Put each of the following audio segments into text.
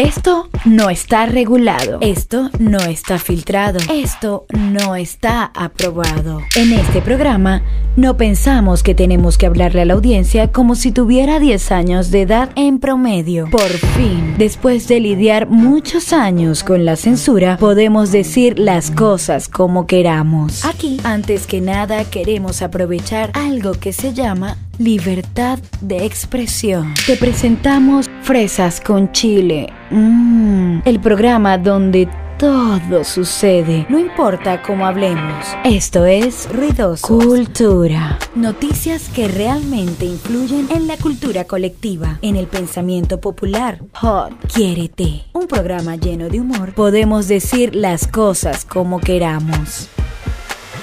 Esto no está regulado. Esto no está filtrado. Esto no está aprobado. En este programa no pensamos que tenemos que hablarle a la audiencia como si tuviera 10 años de edad en promedio. Por fin, después de lidiar muchos años con la censura, podemos decir las cosas como queramos. Aquí, antes que nada, queremos aprovechar algo que se llama libertad de expresión. Te presentamos Fresas con Chile. Mmm, el programa donde todo sucede, no importa cómo hablemos. Esto es Ruidoso Cultura. Noticias que realmente influyen en la cultura colectiva, en el pensamiento popular. Hot, quiérete. Un programa lleno de humor. Podemos decir las cosas como queramos.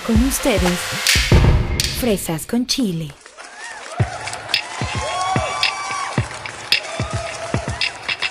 Con ustedes, Fresas con Chile.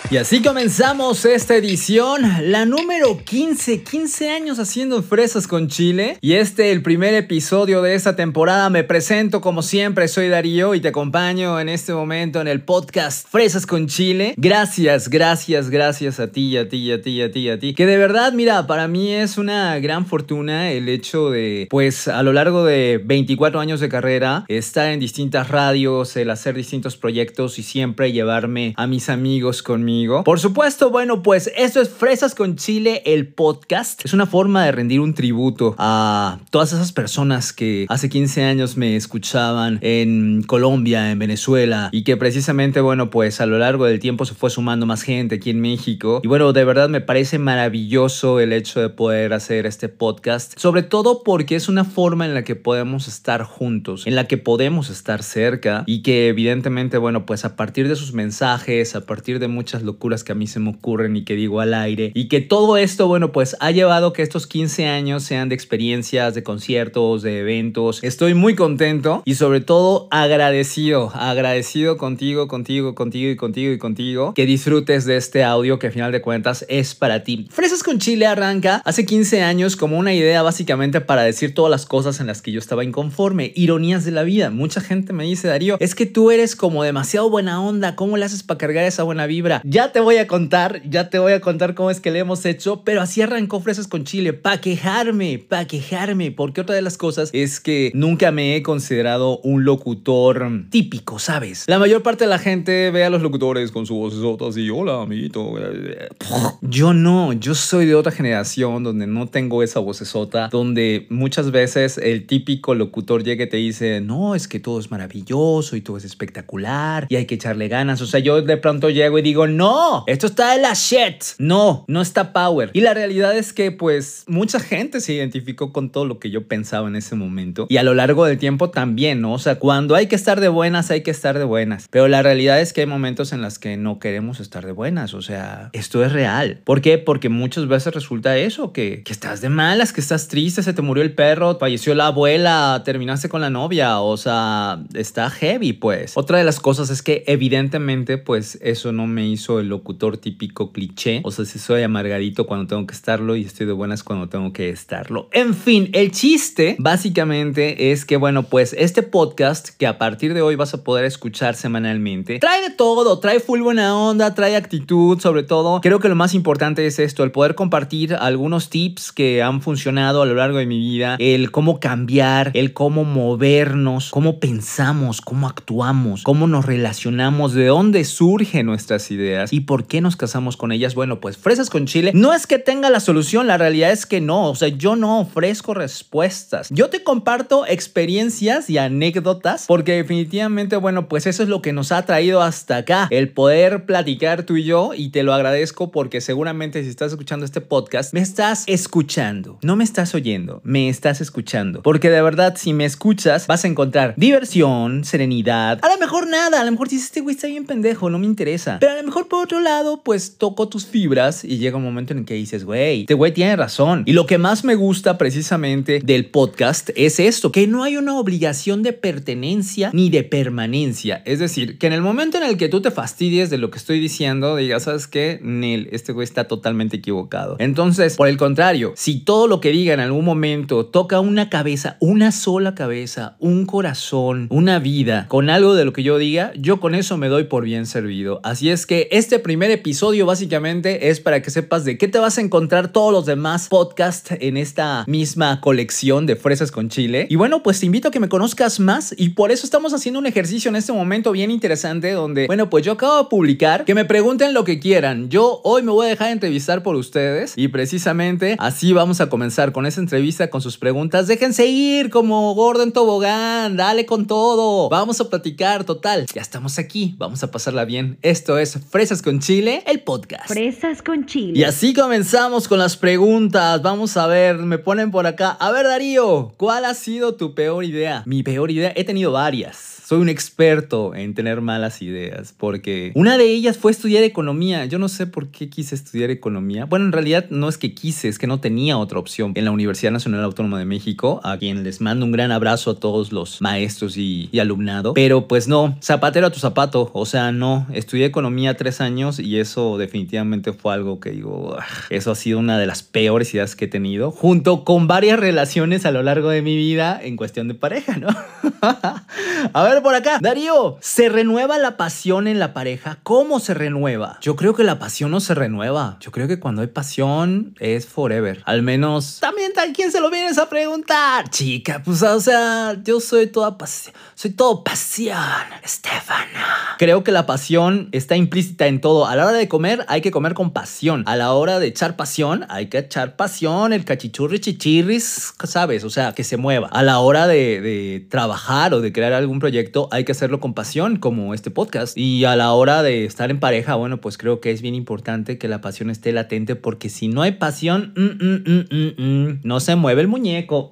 Y así comenzamos esta edición, la número 15, 15 años haciendo fresas con Chile. Y este, el primer episodio de esta temporada, me presento como siempre, soy Darío y te acompaño en este momento en el podcast Fresas con Chile. Gracias, gracias, gracias a ti, a ti, a ti, a ti, a ti. Que de verdad, mira, para mí es una gran fortuna el hecho de, pues a lo largo de 24 años de carrera, estar en distintas radios, el hacer distintos proyectos y siempre llevarme a mis amigos conmigo por supuesto, bueno, pues esto es Fresas con Chile, el podcast. Es una forma de rendir un tributo a todas esas personas que hace 15 años me escuchaban en Colombia, en Venezuela, y que precisamente, bueno, pues a lo largo del tiempo se fue sumando más gente aquí en México. Y bueno, de verdad me parece maravilloso el hecho de poder hacer este podcast, sobre todo porque es una forma en la que podemos estar juntos, en la que podemos estar cerca y que evidentemente, bueno, pues a partir de sus mensajes, a partir de muchas locuras que a mí se me ocurren y que digo al aire. Y que todo esto, bueno, pues ha llevado que estos 15 años sean de experiencias, de conciertos, de eventos. Estoy muy contento y sobre todo agradecido, agradecido contigo, contigo, contigo y contigo y contigo. Que disfrutes de este audio que a final de cuentas es para ti. Fresas con Chile arranca hace 15 años como una idea básicamente para decir todas las cosas en las que yo estaba inconforme. Ironías de la vida. Mucha gente me dice, Darío, es que tú eres como demasiado buena onda. ¿Cómo le haces para cargar esa buena vibra? Ya te voy a contar, ya te voy a contar cómo es que le hemos hecho, pero así arrancó Fresas con Chile, pa' quejarme, pa' quejarme, porque otra de las cosas es que nunca me he considerado un locutor típico, ¿sabes? La mayor parte de la gente ve a los locutores con su vocesota así, hola, amiguito. Yo no, yo soy de otra generación donde no tengo esa vocesota, donde muchas veces el típico locutor llega y te dice, no, es que todo es maravilloso y todo es espectacular y hay que echarle ganas. O sea, yo de pronto llego y digo, no, no, esto está de la shit. No, no está power. Y la realidad es que pues mucha gente se identificó con todo lo que yo pensaba en ese momento. Y a lo largo del tiempo también, ¿no? O sea, cuando hay que estar de buenas, hay que estar de buenas. Pero la realidad es que hay momentos en los que no queremos estar de buenas. O sea, esto es real. ¿Por qué? Porque muchas veces resulta eso, que, que estás de malas, que estás triste, se te murió el perro, falleció la abuela, terminaste con la novia. O sea, está heavy, pues. Otra de las cosas es que evidentemente pues eso no me hizo el locutor típico cliché. O sea, si soy amargadito cuando tengo que estarlo y estoy de buenas cuando tengo que estarlo. En fin, el chiste básicamente es que, bueno, pues este podcast que a partir de hoy vas a poder escuchar semanalmente, trae de todo, trae full buena onda, trae actitud, sobre todo. Creo que lo más importante es esto, el poder compartir algunos tips que han funcionado a lo largo de mi vida, el cómo cambiar, el cómo movernos, cómo pensamos, cómo actuamos, cómo nos relacionamos, de dónde surgen nuestras ideas ¿Y por qué nos casamos con ellas? Bueno, pues Fresas con Chile no es que tenga la solución, la realidad es que no. O sea, yo no ofrezco respuestas. Yo te comparto experiencias y anécdotas porque definitivamente, bueno, pues eso es lo que nos ha traído hasta acá. El poder platicar tú y yo y te lo agradezco porque seguramente si estás escuchando este podcast, me estás escuchando. No me estás oyendo, me estás escuchando. Porque de verdad, si me escuchas, vas a encontrar diversión, serenidad. A lo mejor nada, a lo mejor dices, este güey está bien pendejo, no me interesa. Pero a lo mejor otro lado, pues toco tus fibras y llega un momento en que dices, güey, este güey tiene razón. Y lo que más me gusta precisamente del podcast es esto, que no hay una obligación de pertenencia ni de permanencia. Es decir, que en el momento en el que tú te fastidies de lo que estoy diciendo, digas, ¿sabes qué? Nel, este güey está totalmente equivocado. Entonces, por el contrario, si todo lo que diga en algún momento toca una cabeza, una sola cabeza, un corazón, una vida, con algo de lo que yo diga, yo con eso me doy por bien servido. Así es que este Este primer episodio básicamente es para que sepas de qué te vas a encontrar todos los demás podcasts en esta misma colección de fresas con chile. Y bueno, pues te invito a que me conozcas más y por eso estamos haciendo un ejercicio en este momento bien interesante donde, bueno, pues yo acabo de publicar que me pregunten lo que quieran. Yo hoy me voy a dejar entrevistar por ustedes y precisamente así vamos a comenzar con esa entrevista con sus preguntas. Déjense ir como gordo en tobogán, dale con todo. Vamos a platicar, total. Ya estamos aquí, vamos a pasarla bien. Esto es Fresas con Chile, el podcast. Fresas con Chile. Y así comenzamos con las preguntas. Vamos a ver, me ponen por acá. A ver, Darío, ¿cuál ha sido tu peor idea? Mi peor idea, he tenido varias soy un experto en tener malas ideas, porque una de ellas fue estudiar economía. Yo no sé por qué quise estudiar economía. Bueno, en realidad no es que quise, es que no tenía otra opción en la Universidad Nacional Autónoma de México, a quien les mando un gran abrazo a todos los maestros y, alumnado. Pero pues no, zapatero a tu zapato. O sea, no, estudié economía tres años y eso definitivamente fue algo que digo, eso ha sido una de las peores ideas que he tenido, junto con varias relaciones a lo largo de mi vida en cuestión de pareja, ¿no? a ver, por acá. Darío, ¿se renueva la pasión en la pareja? ¿Cómo se renueva? Yo creo que la pasión no se renueva. Yo creo que cuando hay pasión es forever. Al menos también tal quien se lo vienes a preguntar. Chica, pues o sea, yo soy toda pasión. Soy todo pasión, Estefana. Creo que la pasión está implícita en todo. A la hora de comer hay que comer con pasión. A la hora de echar pasión hay que echar pasión. El cachichurri chichirris, ¿sabes? O sea, que se mueva. A la hora de, de trabajar o de crear algún proyecto hay que hacerlo con pasión, como este podcast. Y a la hora de estar en pareja, bueno, pues creo que es bien importante que la pasión esté latente, porque si no hay pasión, mm, mm, mm, no se mueve el muñeco.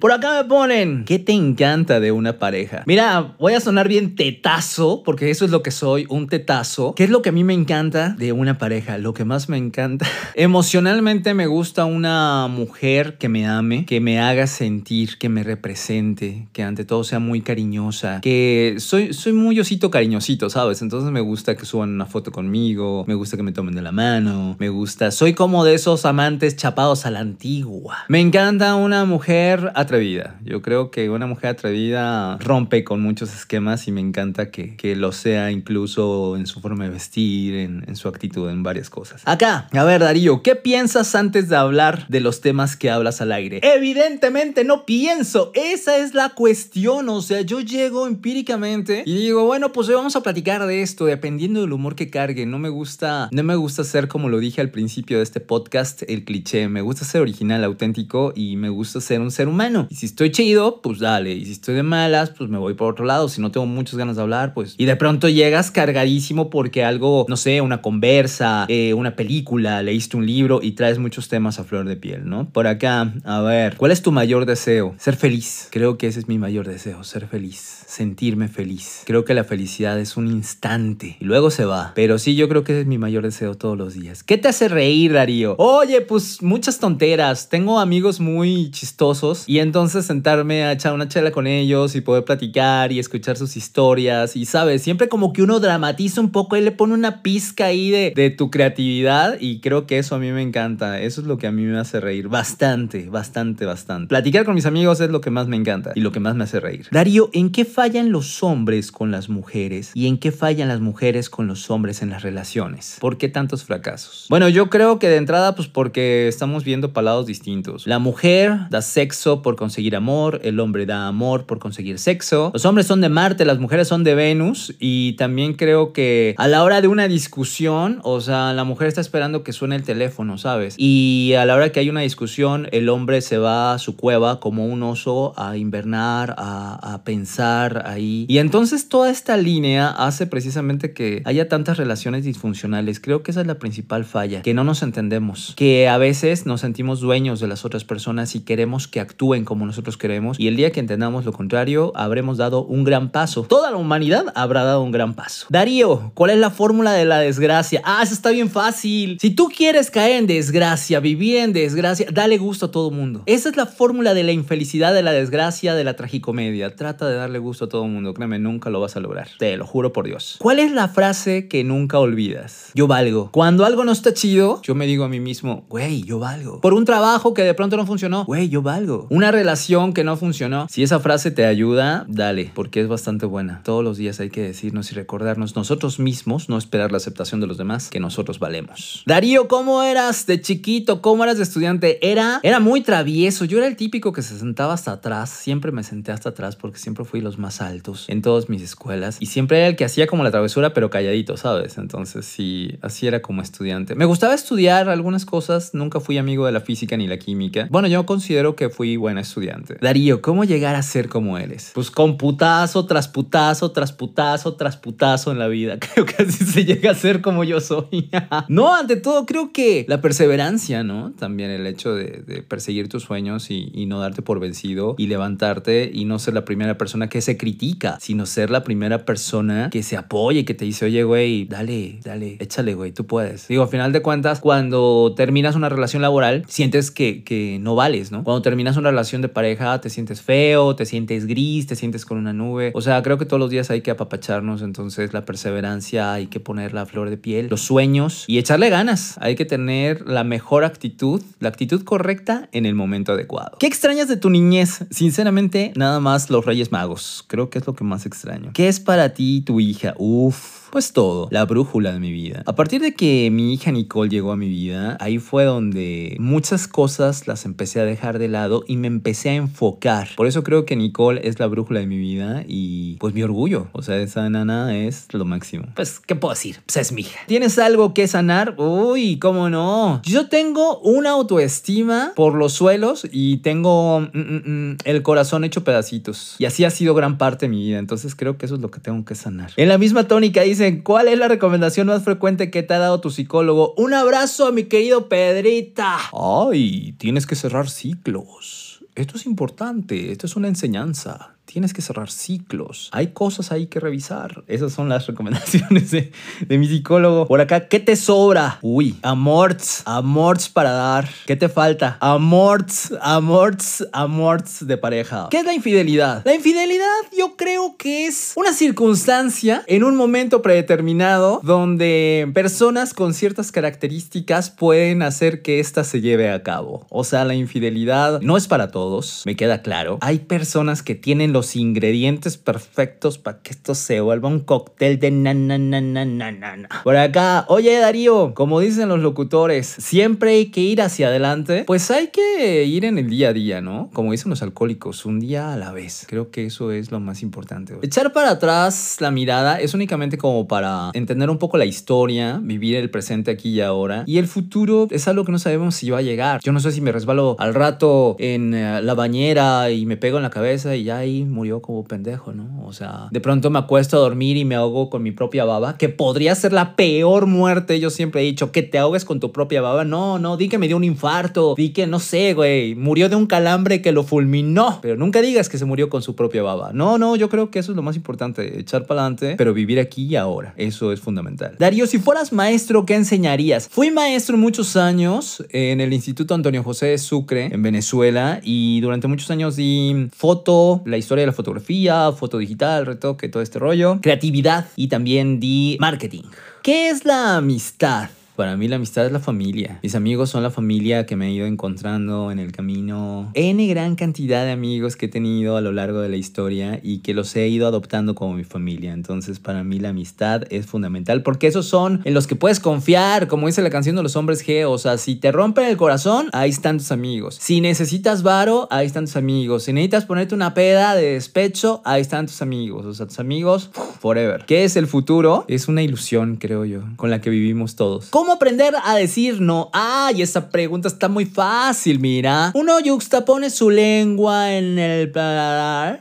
Por acá me ponen, ¿qué te encanta de una pareja? Mira, voy a sonar bien tetazo, porque eso es lo que soy, un tetazo. ¿Qué es lo que a mí me encanta de una pareja? Lo que más me encanta. Emocionalmente me gusta una mujer que me ame, que me haga sentir, que me represente, que ante todo sea muy cariñosa que soy, soy muy osito cariñosito, ¿sabes? Entonces me gusta que suban una foto conmigo, me gusta que me tomen de la mano, me gusta, soy como de esos amantes chapados a la antigua. Me encanta una mujer atrevida. Yo creo que una mujer atrevida rompe con muchos esquemas y me encanta que, que lo sea incluso en su forma de vestir, en, en su actitud, en varias cosas. Acá, a ver Darío, ¿qué piensas antes de hablar de los temas que hablas al aire? Evidentemente no pienso, esa es la cuestión, o sea, yo llego empíricamente y digo, bueno, pues hoy vamos a platicar de esto, dependiendo del humor que cargue. No me gusta, no me gusta ser como lo dije al principio de este podcast, el cliché. Me gusta ser original, auténtico y me gusta ser un ser humano. Y si estoy chido, pues dale. Y si estoy de malas, pues me voy por otro lado. Si no tengo muchas ganas de hablar, pues. Y de pronto llegas cargadísimo porque algo, no sé, una conversa, eh, una película, leíste un libro y traes muchos temas a flor de piel, ¿no? Por acá, a ver, ¿cuál es tu mayor deseo? Ser feliz. Creo que ese es mi mayor deseo, ser feliz sentirme feliz. Creo que la felicidad es un instante y luego se va. Pero sí, yo creo que es mi mayor deseo todos los días. ¿Qué te hace reír, Darío? Oye, pues muchas tonteras. Tengo amigos muy chistosos y entonces sentarme a echar una chela con ellos y poder platicar y escuchar sus historias. Y sabes, siempre como que uno dramatiza un poco y le pone una pizca ahí de, de tu creatividad y creo que eso a mí me encanta. Eso es lo que a mí me hace reír bastante, bastante, bastante. Platicar con mis amigos es lo que más me encanta y lo que más me hace reír. Darío, ¿en qué fallan los hombres con las mujeres y en qué fallan las mujeres con los hombres en las relaciones? ¿Por qué tantos fracasos? Bueno, yo creo que de entrada, pues porque estamos viendo palados distintos. La mujer da sexo por conseguir amor, el hombre da amor por conseguir sexo. Los hombres son de Marte, las mujeres son de Venus y también creo que a la hora de una discusión, o sea, la mujer está esperando que suene el teléfono, ¿sabes? Y a la hora que hay una discusión, el hombre se va a su cueva como un oso a invernar, a, a pensar ahí. Y entonces toda esta línea hace precisamente que haya tantas relaciones disfuncionales. Creo que esa es la principal falla, que no nos entendemos, que a veces nos sentimos dueños de las otras personas y queremos que actúen como nosotros queremos. Y el día que entendamos lo contrario, habremos dado un gran paso. Toda la humanidad habrá dado un gran paso. Darío, ¿cuál es la fórmula de la desgracia? Ah, eso está bien fácil. Si tú quieres caer en desgracia, vivir en desgracia, dale gusto a todo mundo. Esa es la fórmula de la infelicidad, de la desgracia, de la tragicomedia. Trata de darle gusto a todo el mundo, créeme, nunca lo vas a lograr. Te lo juro por Dios. ¿Cuál es la frase que nunca olvidas? Yo valgo. Cuando algo no está chido, yo me digo a mí mismo, güey, yo valgo. Por un trabajo que de pronto no funcionó, güey, yo valgo. Una relación que no funcionó, si esa frase te ayuda, dale, porque es bastante buena. Todos los días hay que decirnos y recordarnos nosotros mismos no esperar la aceptación de los demás, que nosotros valemos. Darío, ¿cómo eras de chiquito? ¿Cómo eras de estudiante? Era, era muy travieso. Yo era el típico que se sentaba hasta atrás. Siempre me senté hasta atrás porque siempre fui los más altos en todas mis escuelas. Y siempre era el que hacía como la travesura, pero calladito, ¿sabes? Entonces sí, así era como estudiante. Me gustaba estudiar algunas cosas. Nunca fui amigo de la física ni la química. Bueno, yo considero que fui buena estudiante. Darío, ¿cómo llegar a ser como eres? Pues con putazo tras putazo tras putazo tras putazo en la vida. Creo que así se llega a ser como yo soy. no, ante todo, creo que la perseverancia, ¿no? También el hecho de, perseguir tus sueños y, y, no darte por vencido y levantarte y no ser la primera persona que se critica, sino ser la primera persona que se apoya y que te dice, oye, güey, dale, dale, échale, güey, tú puedes. Digo, al final de cuentas, cuando terminas una relación laboral, sientes que, que no vales, ¿no? Cuando terminas una relación de pareja, te sientes feo, te sientes gris, te sientes con una nube. O sea, creo que todos los días hay que apapacharnos, entonces la perseverancia hay que poner la flor de piel, los sueños y echarle ganas. Hay que tener la mejor actitud, la actitud correcta en el momento adecuado. ¿Qué extrañas de tu niñez? Sinceramente, nada más los Reyes Magos. Creo que es lo que más extraño. ¿Qué es para ti tu hija? Uf pues todo, la brújula de mi vida. A partir de que mi hija Nicole llegó a mi vida, ahí fue donde muchas cosas las empecé a dejar de lado y me empecé a enfocar. Por eso creo que Nicole es la brújula de mi vida y pues mi orgullo. O sea, esa nana es lo máximo. Pues, ¿qué puedo decir? Pues es mi hija. ¿Tienes algo que sanar? Uy, ¿cómo no? Yo tengo una autoestima por los suelos y tengo mm, mm, mm, el corazón hecho pedacitos. Y así ha sido gran parte de mi vida. Entonces creo que eso es lo que tengo que sanar. En la misma tónica dice ¿cuál es la recomendación más frecuente que te ha dado tu psicólogo? Un abrazo a mi querido Pedrita. Ay, tienes que cerrar ciclos. Esto es importante, esto es una enseñanza tienes que cerrar ciclos. Hay cosas ahí que revisar. Esas son las recomendaciones de, mi psicólogo. Por acá, ¿qué te sobra? Uy, amorts, amorts para dar. ¿Qué te falta? Amorts, amorts, amorts de pareja. ¿Qué es la infidelidad? La infidelidad yo creo que es una circunstancia en un momento predeterminado donde personas con ciertas características pueden hacer que ésta se lleve a cabo. O sea, la infidelidad no es para todos, me queda claro. Hay personas que tienen ingredientes perfectos para que esto se vuelva un cóctel de na na na na na na. Por acá, oye Darío, como dicen los locutores, siempre hay que ir hacia adelante. Pues hay que ir en el día a día, ¿no? Como dicen los alcohólicos, un día a la vez. Creo que eso es lo más importante. Echar para atrás la mirada es únicamente como para entender un poco la historia, vivir el presente aquí y ahora. Y el futuro es algo que no sabemos si va a llegar. Yo no sé si me resbalo al rato en eh, la bañera y me pego en la cabeza y ya ahí murió como pendejo, ¿no? O sea, de pronto me acuesto a dormir y me ahogo con mi propia baba, que podría ser la peor muerte. Yo siempre he dicho que te ahogues con tu propia baba. No, no, di que me dio un infarto, di que no sé, güey, murió de un calambre que lo fulminó. Pero nunca digas que se murió con su propia baba. No, no, yo creo que eso es lo más importante, echar para adelante, pero vivir aquí y ahora. Eso es fundamental. Darío, si fueras maestro, ¿qué enseñarías? Fui maestro muchos años en el Instituto Antonio José de Sucre, en Venezuela, y durante muchos años di foto, la historia de la fotografía, foto digital, retoque, todo este rollo, creatividad y también di marketing. ¿Qué es la amistad? Para mí la amistad es la familia. Mis amigos son la familia que me he ido encontrando en el camino. N gran cantidad de amigos que he tenido a lo largo de la historia y que los he ido adoptando como mi familia. Entonces para mí la amistad es fundamental porque esos son en los que puedes confiar, como dice la canción de los hombres G. O sea, si te rompen el corazón, ahí están tus amigos. Si necesitas varo, ahí están tus amigos. Si necesitas ponerte una peda de despecho, ahí están tus amigos. O sea, tus amigos forever. ¿Qué es el futuro? Es una ilusión, creo yo, con la que vivimos todos. ¿Cómo ¿Cómo aprender a decir no? Ay, esa pregunta está muy fácil, mira. Uno pone su lengua en el paladar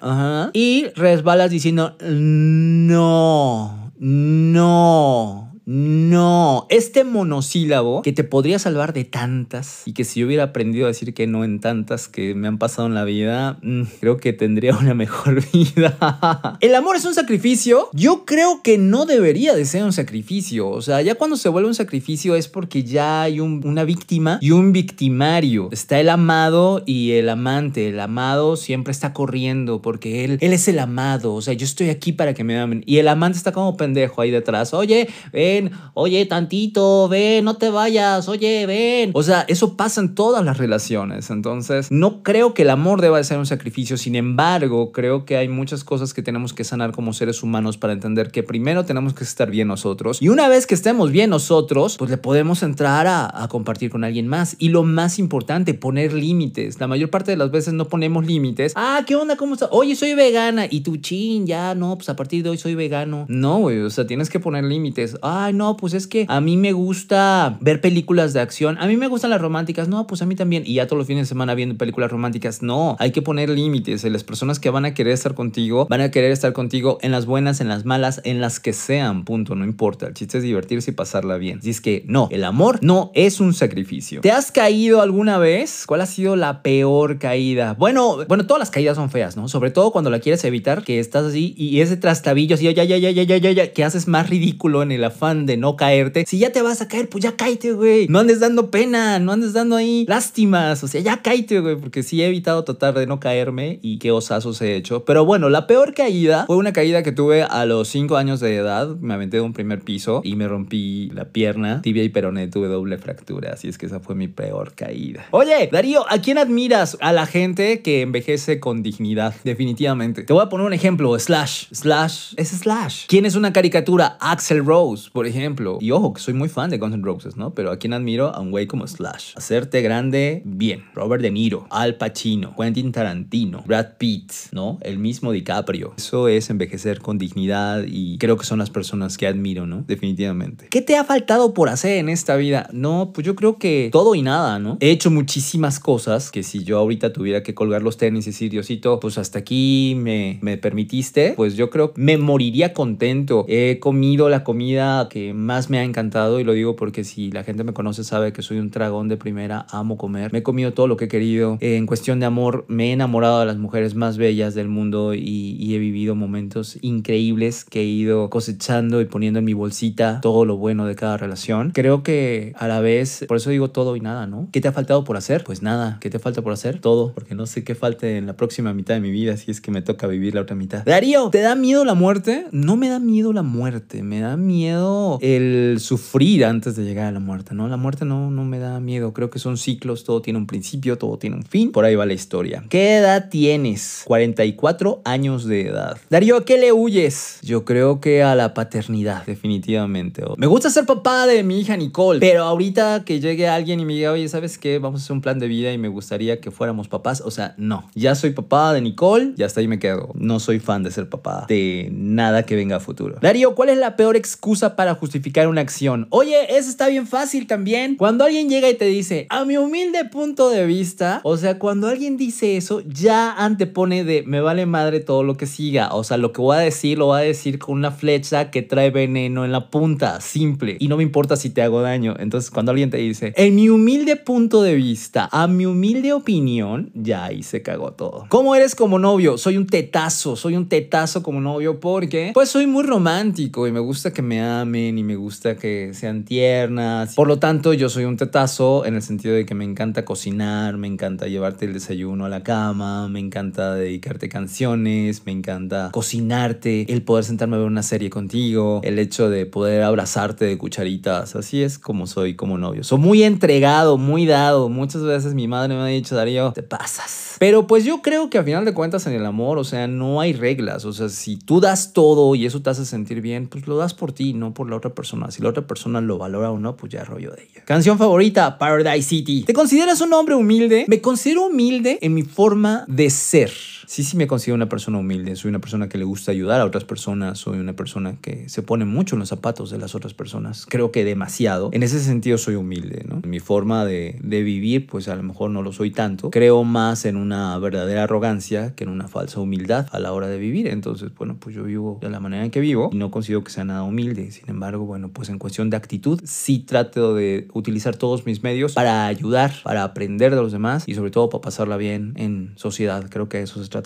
y resbalas diciendo no, no. No, este monosílabo que te podría salvar de tantas y que si yo hubiera aprendido a decir que no en tantas que me han pasado en la vida, mm, creo que tendría una mejor vida. ¿El amor es un sacrificio? Yo creo que no debería de ser un sacrificio. O sea, ya cuando se vuelve un sacrificio es porque ya hay una víctima y un victimario. Está el amado y el amante. El amado siempre está corriendo porque él, él es el amado. O sea, yo estoy aquí para que me amen. Y el amante está como pendejo ahí detrás. Oye, eh, oye, tantito, ven, no te vayas, oye, ven. O sea, eso pasa en todas las relaciones. Entonces, no creo que el amor deba de ser un sacrificio. Sin embargo, creo que hay muchas cosas que tenemos que sanar como seres humanos para entender que primero tenemos que estar bien nosotros. Y una vez que estemos bien nosotros, pues le podemos entrar a, compartir con alguien más. Y lo más importante, poner límites. La mayor parte de las veces no ponemos límites. Ah, ¿qué onda? ¿Cómo estás? Oye, soy vegana. Y tu chin, ya, no, pues a partir de hoy soy vegano. No, güey, o sea, tienes que poner límites. Ay, no, pues es que a mí me gusta ver películas de acción. A mí me gustan las románticas. No, pues a mí también. Y ya todos los fines de semana viendo películas románticas. No, hay que poner límites. Las personas que van a querer estar contigo van a querer estar contigo en las buenas, en las malas, en las que sean. Punto, no importa. El chiste es divertirse y pasarla bien. Así es que no, el amor no es un sacrificio. ¿Te has caído alguna vez? ¿Cuál ha sido la peor caída? Bueno, bueno, todas las caídas son feas, ¿no? Sobre todo cuando la quieres evitar, que estás así y ese trastabillo así, ya, ya, ya, ya, ya, ya, ya, que haces más ridículo en el afán de no caerte. Si ya te vas a caer, pues ya cáete, güey. No andes dando pena, no andes dando ahí lástimas. O sea, ya cáete, güey, porque sí he evitado tratar de no caerme y qué osazos he hecho. Pero bueno, la peor caída fue una caída que tuve a los 5 años de edad. Me aventé de un primer piso y me rompí la pierna, tibia y peroné. Tuve doble fractura, así es que esa fue mi peor caída. Oye, Darío, ¿a quién admiras? A la gente que envejece con dignidad, definitivamente. Te voy a poner un ejemplo, Slash. Slash es Slash. ¿Quién es una caricatura? Axel Rose, por ejemplo. Y ojo, que soy muy fan de Guns N' Roses, ¿no? Pero a quién admiro a un güey como Slash. Hacerte grande, bien. Robert De Niro, Al Pacino, Quentin Tarantino, Brad Pitt, ¿no? El mismo DiCaprio. Eso es envejecer con dignidad y creo que son las personas que admiro, ¿no? Definitivamente. ¿Qué te ha faltado por hacer en esta vida? No, pues yo creo que todo y nada, ¿no? He hecho muchísimas cosas que si yo ahorita tuviera que colgar los tenis y decir, Diosito, pues hasta aquí me, me permitiste, pues yo creo que me moriría contento. He comido la comida que más me ha encantado y lo digo porque si la gente me conoce sabe que soy un dragón de primera, amo comer. Me he comido todo lo que he querido. En cuestión de amor, me he enamorado de las mujeres más bellas del mundo y, y he vivido momentos increíbles que he ido cosechando y poniendo en mi bolsita todo lo bueno de cada relación. Creo que a la vez, por eso digo todo y nada, ¿no? ¿Qué te ha faltado por hacer? Pues nada. ¿Qué te falta por hacer? Todo, porque no sé qué falte en la próxima mitad de mi vida si es que me toca vivir la otra mitad. Darío, ¿te da miedo la muerte? No me da miedo la muerte, me da miedo el sufrir antes de llegar a la muerte, ¿no? La muerte no, no me da miedo, creo que son ciclos, todo tiene un principio, todo tiene un fin, por ahí va la historia. ¿Qué edad tienes? 44 años de edad. Darío, ¿a qué le huyes? Yo creo que a la paternidad, definitivamente. Me gusta ser papá de mi hija Nicole, pero ahorita que llegue alguien y me diga, oye, ¿sabes qué? Vamos a hacer un plan de vida y me gustaría que fuéramos papás, o sea, no. Ya soy papá de Nicole, ya hasta ahí me quedo. No soy fan de ser papá de nada que venga a futuro. Darío, ¿cuál es la peor excusa para justificar una acción? Oye, eso está bien fácil también. Cuando alguien llega y te dice, a mi humilde punto de vista, o sea, cuando alguien dice eso, ya antepone de me vale madre todo lo que siga. O sea, lo que voy a decir, lo voy a decir con una flecha que trae veneno en la punta, simple. Y no me importa si te hago daño. Entonces, cuando alguien te dice, en mi humilde punto de vista, a mi humilde opinión, ya ahí se cagó todo. ¿Cómo eres como novio? Soy un tetazo, soy un tetazo como novio porque, pues, soy muy romántico y me gusta que me amen y me gusta que sean tiernas. Por lo tanto, yo soy un tetazo en el sentido de que me encanta cocinar, me encanta llevarte el desayuno a la cama, me encanta dedicarte canciones, me encanta cocinarte, el poder sentarme a ver una serie contigo, el hecho de poder abrazarte de cucharitas. Así es como soy como novio. Soy muy entregado, muy dado. Muchas veces mi madre me ha dicho, Darío, te pasas. Pero pues yo creo que a final de cuentas en el amor, o sea, no hay reglas. O sea, si tú das todo y eso te hace sentir bien, pues lo das por ti, no por la otra persona. Si la otra persona lo valora o no, pues ya rollo de ella. Canción favorita, Paradise City. ¿Te consideras un hombre humilde? Me considero humilde en mi forma de ser. Sí, sí me considero una persona humilde. Soy una persona que le gusta ayudar a otras personas. Soy una persona que se pone mucho en los zapatos de las otras personas. Creo que demasiado. En ese sentido soy humilde, ¿no? Mi forma de, de vivir, pues a lo mejor no lo soy tanto. Creo más en una verdadera arrogancia que en una falsa humildad a la hora de vivir. Entonces, bueno, pues yo vivo de la manera en que vivo y no considero que sea nada humilde. Sin embargo, bueno, pues en cuestión de actitud, sí trato de utilizar todos mis medios para ayudar, para aprender de los demás y sobre todo para pasarla bien en sociedad. Creo que eso se trata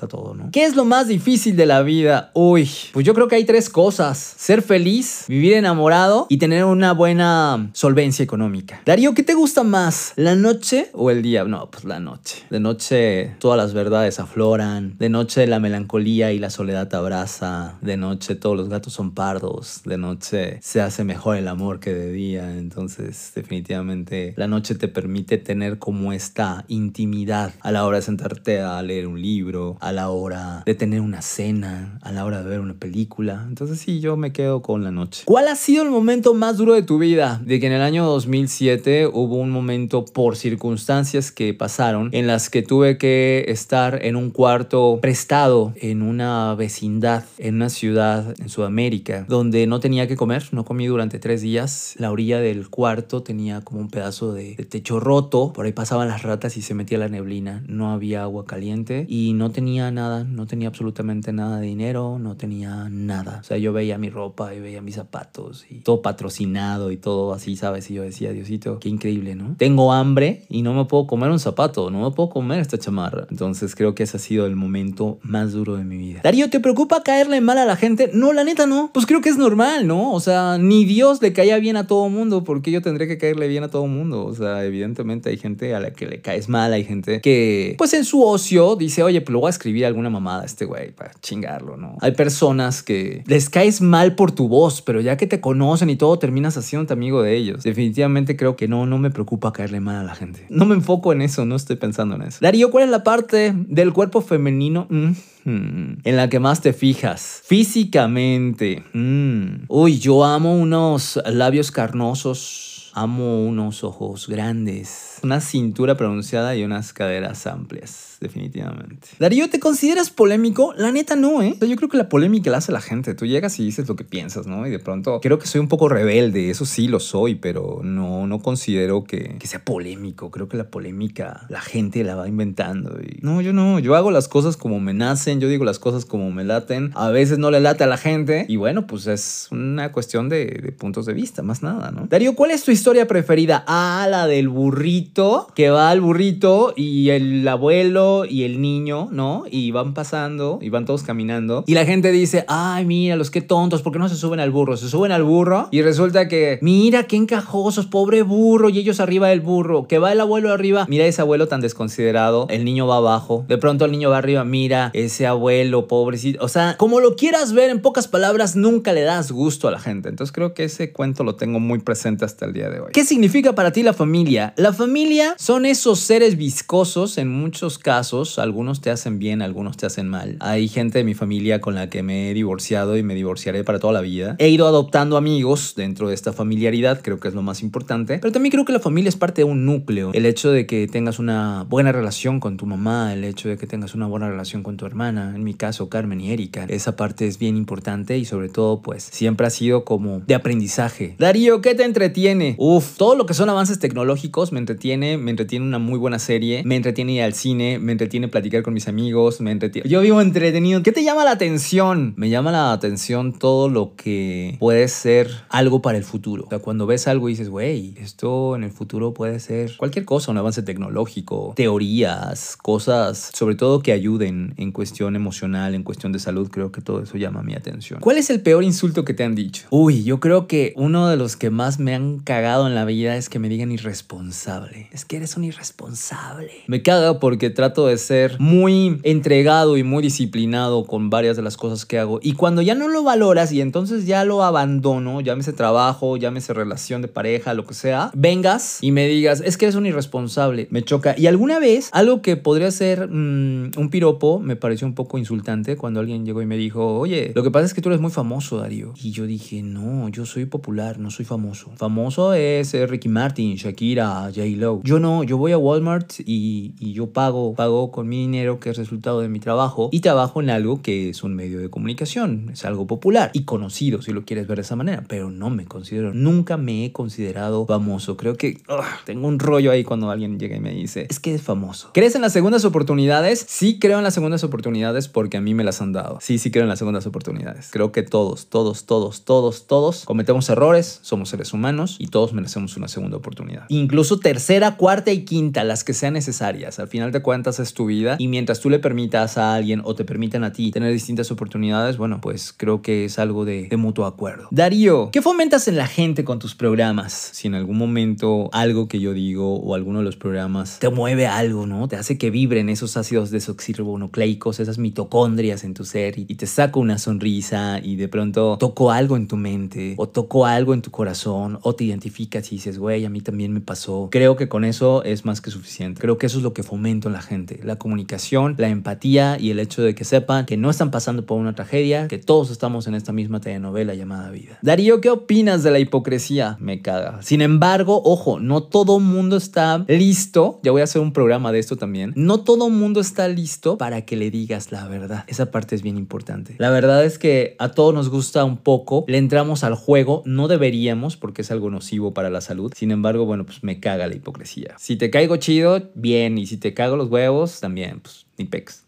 ¿Qué es lo más difícil de la vida? Uy, pues yo creo que hay tres cosas. Ser feliz, vivir enamorado y tener una buena solvencia económica. Darío, ¿qué te gusta más? ¿La noche o el día? No, pues la noche. De noche todas las verdades afloran. De noche la melancolía y la soledad te. De noche todos los gatos son pardos. De noche se hace mejor el amor que de día. Entonces, definitivamente, la noche te permite tener como esta intimidad a la hora de sentarte a leer un libro, a la hora de tener una cena, a la hora de ver una película. Entonces, sí, yo me quedo con la noche. ¿Cuál ha sido el momento más duro de tu vida? De que en el año 2007 hubo un momento por circunstancias que pasaron en las que tuve que estar en un cuarto prestado en una vecindad, en una ciudad en Sudamérica, donde no tenía que comer, no comí durante tres días. La orilla del cuarto tenía como un pedazo de, techo roto, por ahí pasaban las ratas y se metía la neblina, no había agua caliente y no tenía nada, no tenía absolutamente nada de dinero, no tenía nada. O sea, yo veía mi ropa y veía mis zapatos y todo patrocinado y todo así, ¿sabes? Y yo decía, Diosito, qué increíble, ¿no? Tengo hambre y no me puedo comer un zapato, no me puedo comer esta chamarra. Entonces creo que ese ha sido el momento más duro de mi vida. Darío, ¿te preocupa caerle mal a la gente? No, la neta no. Pues creo que es normal, ¿no? O sea, ni Dios le caía bien a todo mundo, porque yo tendría que caerle bien a todo mundo. O sea, evidentemente hay gente a la que le caes mal, hay gente que, pues en su ocio, dice, oye, pues lo voy a escribir alguna mamada a este güey para chingarlo, ¿no? Hay personas que les caes mal por tu voz, pero ya que te conocen y todo, terminas haciéndote amigo de ellos. Definitivamente creo que no, no me preocupa caerle mal a la gente. No me enfoco en eso, no estoy pensando en eso. Darío, ¿cuál es la parte del cuerpo femenino mm, en la que más te fijas? Físicamente. Mm. Uy, yo amo unos labios carnosos. Amo unos ojos grandes, una cintura pronunciada y unas caderas amplias definitivamente. Darío, ¿te consideras polémico? La neta no, ¿eh? yo creo que la polémica la hace la gente. Tú llegas y dices lo que piensas, ¿no? Y de pronto creo que soy un poco rebelde, eso sí lo soy, pero no, no considero que, que sea polémico. Creo que la polémica la gente la va inventando. No, yo no, yo hago las cosas como me nacen, yo digo las cosas como me laten. A veces no le late a la gente y bueno, pues es una cuestión de, de puntos de vista, más nada, ¿no? Darío, ¿cuál es tu historia preferida? Ah, la del burrito, que va al burrito y el abuelo y el niño, ¿no? Y van pasando y van todos caminando. Y la gente dice, ay, mira, los qué tontos, ¿por qué no se suben al burro? Se suben al burro y resulta que, mira, qué encajosos, pobre burro, y ellos arriba del burro, que va el abuelo arriba, mira ese abuelo tan desconsiderado, el niño va abajo, de pronto el niño va arriba, mira, ese abuelo, pobrecito. O sea, como lo quieras ver, en pocas palabras, nunca le das gusto a la gente. Entonces creo que ese cuento lo tengo muy presente hasta el día de hoy. ¿Qué significa para ti la familia? La familia son esos seres viscosos en muchos casos algunos te hacen bien, algunos te hacen mal. Hay gente de mi familia con la que me he divorciado y me divorciaré para toda la vida. He ido adoptando amigos dentro de esta familiaridad, creo que es lo más importante. Pero también creo que la familia es parte de un núcleo. El hecho de que tengas una buena relación con tu mamá, el hecho de que tengas una buena relación con tu hermana, en mi caso Carmen y Erika, esa parte es bien importante y sobre todo pues siempre ha sido como de aprendizaje. Darío, ¿qué te entretiene? Uf, todo lo que son avances tecnológicos me entretiene, me entretiene una muy buena serie, me entretiene ir al cine, me entretiene platicar con mis amigos, me entretiene... Yo vivo entretenido. ¿Qué te llama la atención? Me llama la atención todo lo que puede ser algo para el futuro. Cuando ves algo y dices, güey, esto en el futuro puede ser cualquier cosa, un avance tecnológico, teorías, cosas, sobre todo que ayuden en cuestión emocional, en cuestión de salud, creo que todo eso llama mi atención. ¿Cuál es el peor insulto que te han dicho? Uy, yo creo que uno de los que más me han cagado en la vida es que me digan irresponsable. Es que eres un irresponsable. Me caga porque trato de ser muy entregado y muy disciplinado con varias de las cosas que hago. Y cuando ya no lo valoras y entonces ya lo abandono, llámese trabajo, llámese relación de pareja, lo que sea, vengas y me digas, es que eres un irresponsable, me choca. Y alguna vez, algo que podría ser mm, un piropo, me pareció un poco insultante cuando alguien llegó y me dijo, oye, lo que pasa es que tú eres muy famoso, Darío. Y yo dije, no, yo soy popular, no soy famoso. Famoso es Ricky Martin, Shakira, J. Yo no, yo voy a Walmart y, yo pago, pago con mi dinero que es resultado de mi trabajo y trabajo en algo que es un medio de comunicación, es algo popular y conocido si lo quieres ver de esa manera, pero no me considero, nunca me he considerado famoso. Creo que tengo un rollo ahí cuando alguien llega y me dice, es que es famoso. ¿Crees en las segundas oportunidades? Sí creo en las segundas oportunidades porque a mí me las han dado. Sí, sí creo en las segundas oportunidades. Creo que todos, todos, todos, todos, todos cometemos errores, somos seres humanos y todos merecemos una segunda oportunidad. Incluso tercera, cuarta y quinta, las que sean necesarias. Al final de cuentas es tu vida y mientras tú le permitas a alguien o te permitan a ti tener distintas oportunidades, bueno, pues creo que es algo de, de mutuo acuerdo. Darío, ¿qué fomentas en la gente con tus programas? Si en algún momento algo que yo digo o alguno de los programas te mueve algo, ¿no? Te hace que vibren esos ácidos desoxirribonucleicos, esas mitocondrias en tu ser y, te saco una sonrisa y de pronto toco algo en tu mente o toco algo en tu corazón o te identificas y dices, güey, a mí también me pasó. Creo que con eso es más que suficiente. Creo que eso es lo que fomento en la gente. La comunicación, la empatía y el hecho de que sepan que no están pasando por una tragedia, que todos estamos en esta misma telenovela llamada vida. Darío, ¿qué opinas de la hipocresía? Me caga. Sin embargo, ojo, no todo mundo está listo. Ya voy a hacer un programa de esto también. No todo mundo está listo para que le digas la verdad. Esa parte es bien importante. La verdad es que a todos nos gusta un poco. Le entramos al juego. No deberíamos porque es algo nocivo para la salud. Sin embargo, bueno, pues me caga la hipocresía. Si te caigo chido, bien. Y si te cago los huevos, también, pues ni pex.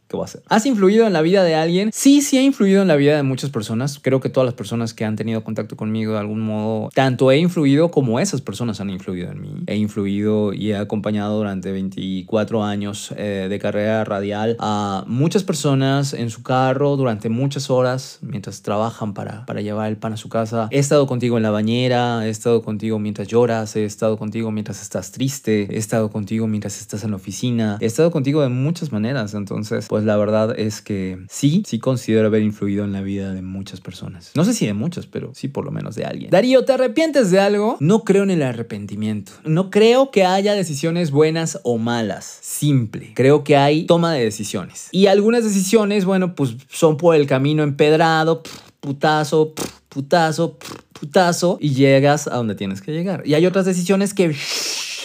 ¿Has influido en la vida de alguien? Sí, sí he influido en la vida de muchas personas. Creo que todas las personas que han tenido contacto conmigo de algún modo, tanto he influido como esas personas han influido en mí. He influido y he acompañado durante 24 años eh, de carrera radial a muchas personas en su carro durante muchas horas mientras trabajan para, para llevar el pan a su casa. He estado contigo en la bañera, he estado contigo mientras lloras, he estado contigo mientras estás triste, he estado contigo mientras estás en la oficina, he estado contigo de muchas maneras. Entonces, pues la verdad es que sí, sí considero haber influido en la vida de muchas personas. No sé si de muchas, pero sí por lo menos de alguien. Darío, ¿te arrepientes de algo? No creo en el arrepentimiento. No creo que haya decisiones buenas o malas. Simple. Creo que hay toma de decisiones. Y algunas decisiones, bueno, pues son por el camino empedrado, putazo, putazo, putazo, y llegas a donde tienes que llegar. Y hay otras decisiones que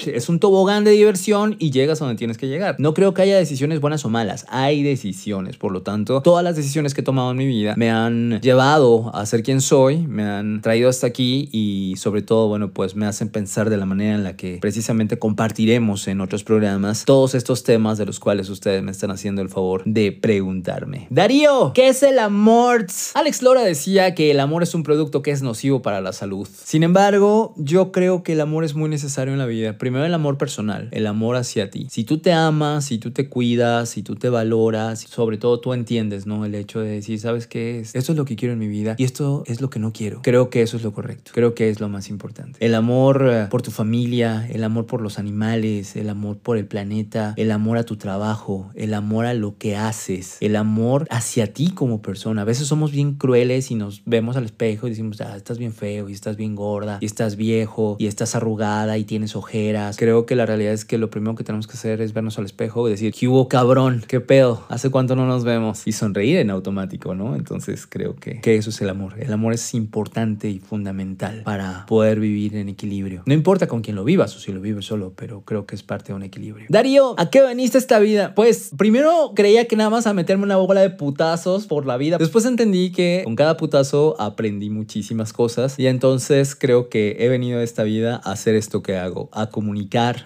es un tobogán de diversión y llegas a donde tienes que llegar. No creo que haya decisiones buenas o malas, hay decisiones. Por lo tanto, todas las decisiones que he tomado en mi vida me han llevado a ser quien soy, me han traído hasta aquí y sobre todo, bueno, pues me hacen pensar de la manera en la que precisamente compartiremos en otros programas todos estos temas de los cuales ustedes me están haciendo el favor de preguntarme. Darío, ¿qué es el amor? Alex Lora decía que el amor es un producto que es nocivo para la salud. Sin embargo, yo creo que el amor es muy necesario en la vida primero el amor personal, el amor hacia ti. Si tú te amas, si tú te cuidas, si tú te valoras, sobre todo tú entiendes, ¿no? El hecho de decir, ¿sabes qué es? Esto es lo que quiero en mi vida y esto es lo que no quiero. Creo que eso es lo correcto. Creo que es lo más importante. El amor eh, por tu familia, el amor por los animales, el amor por el planeta, el amor a tu trabajo, el amor a lo que haces, el amor hacia ti como persona. A veces somos bien crueles y nos vemos al espejo y decimos, ah, estás bien feo y estás bien gorda y estás viejo y estás arrugada y tienes ojeras Creo que la realidad es que lo primero que tenemos que hacer es vernos al espejo y decir, ¿qué hubo cabrón? ¿Qué pedo? ¿Hace cuánto no nos vemos? Y sonreír en automático, ¿no? Entonces creo que, que eso es el amor. El amor es importante y fundamental para poder vivir en equilibrio. No importa con quién lo vivas o si lo vives solo, pero creo que es parte de un equilibrio. Darío, ¿a qué veniste esta vida? Pues primero creía que nada más a meterme una bola de putazos por la vida. Después entendí que con cada putazo aprendí muchísimas cosas y entonces creo que he venido a esta vida a hacer esto que hago, a comunicar,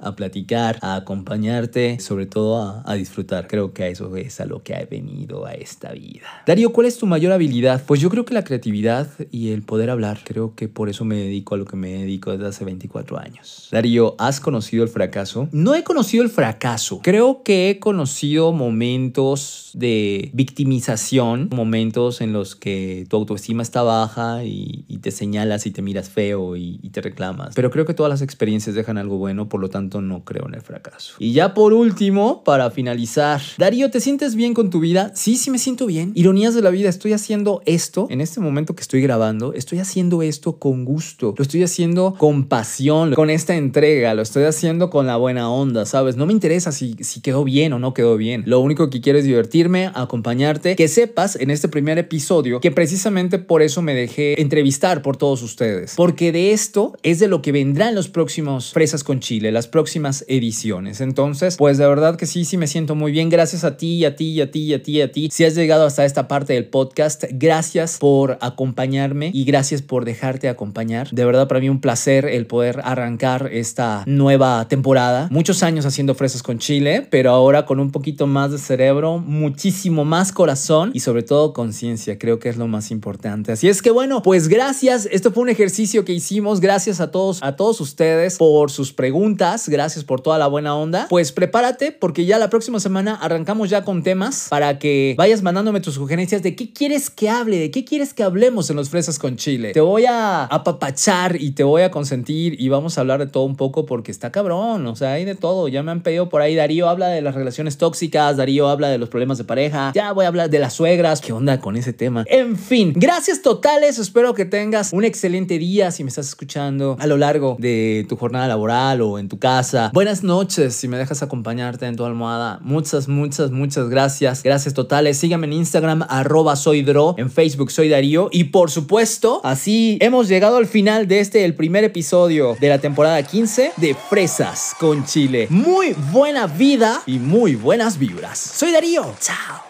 a platicar, a acompañarte, sobre todo a, disfrutar. Creo que a eso es a lo que ha venido a esta vida. Darío, ¿cuál es tu mayor habilidad? Pues yo creo que la creatividad y el poder hablar. Creo que por eso me dedico a lo que me dedico desde hace 24 años. Darío, ¿has conocido el fracaso? No he conocido el fracaso. Creo que he conocido momentos de victimización, momentos en los que tu autoestima está baja y, te señalas y te miras feo y, y te reclamas. Pero creo que todas las experiencias dejan algo bueno por lo tanto no creo en el fracaso. Y ya por último, para finalizar, Darío, ¿te sientes bien con tu vida? Sí, sí me siento bien. Ironías de la vida, estoy haciendo esto en este momento que estoy grabando, estoy haciendo esto con gusto, lo estoy haciendo con pasión, con esta entrega, lo estoy haciendo con la buena onda, ¿sabes? No me interesa si, si quedó bien o no quedó bien. Lo único que quiero es divertirme, acompañarte, que sepas en este primer episodio que precisamente por eso me dejé entrevistar por todos ustedes, porque de esto es de lo que vendrán los próximos Fresas con Chile, las próximas ediciones. Entonces, pues de verdad que sí, sí me siento muy bien. Gracias a ti, a ti, a ti, a ti, a ti. Si has llegado hasta esta parte del podcast, gracias por acompañarme y gracias por dejarte acompañar. De verdad, para mí un placer el poder arrancar esta nueva temporada. Muchos años haciendo fresas con Chile, pero ahora con un poquito más de cerebro, muchísimo más corazón y sobre todo conciencia. Creo que es lo más importante. Así es que bueno, pues gracias. Esto fue un ejercicio que hicimos. Gracias a todos, a todos ustedes por sus preguntas. Gracias por toda la buena onda. Pues prepárate porque ya la próxima semana arrancamos ya con temas para que vayas mandándome tus sugerencias de qué quieres que hable, de qué quieres que hablemos en los fresas con Chile. Te voy a apapachar y te voy a consentir y vamos a hablar de todo un poco porque está cabrón. O sea, hay de todo. Ya me han pedido por ahí. Darío habla de las relaciones tóxicas. Darío habla de los problemas de pareja. Ya voy a hablar de las suegras. ¿Qué onda con ese tema? En fin, gracias totales. Espero que tengas un excelente día si me estás escuchando a lo largo de tu jornada laboral o en tu casa. Buenas noches si me dejas acompañarte en tu almohada. Muchas, muchas, muchas gracias. Gracias totales. Síganme en Instagram, arroba soydro. En Facebook soy Darío. Y por supuesto, así hemos llegado al final de este, el primer episodio de la temporada 15 de Fresas con Chile. Muy buena vida y muy buenas vibras. Soy Darío. Chao.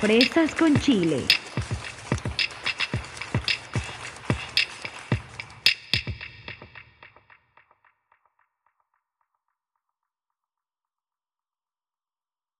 Fresas con Chile.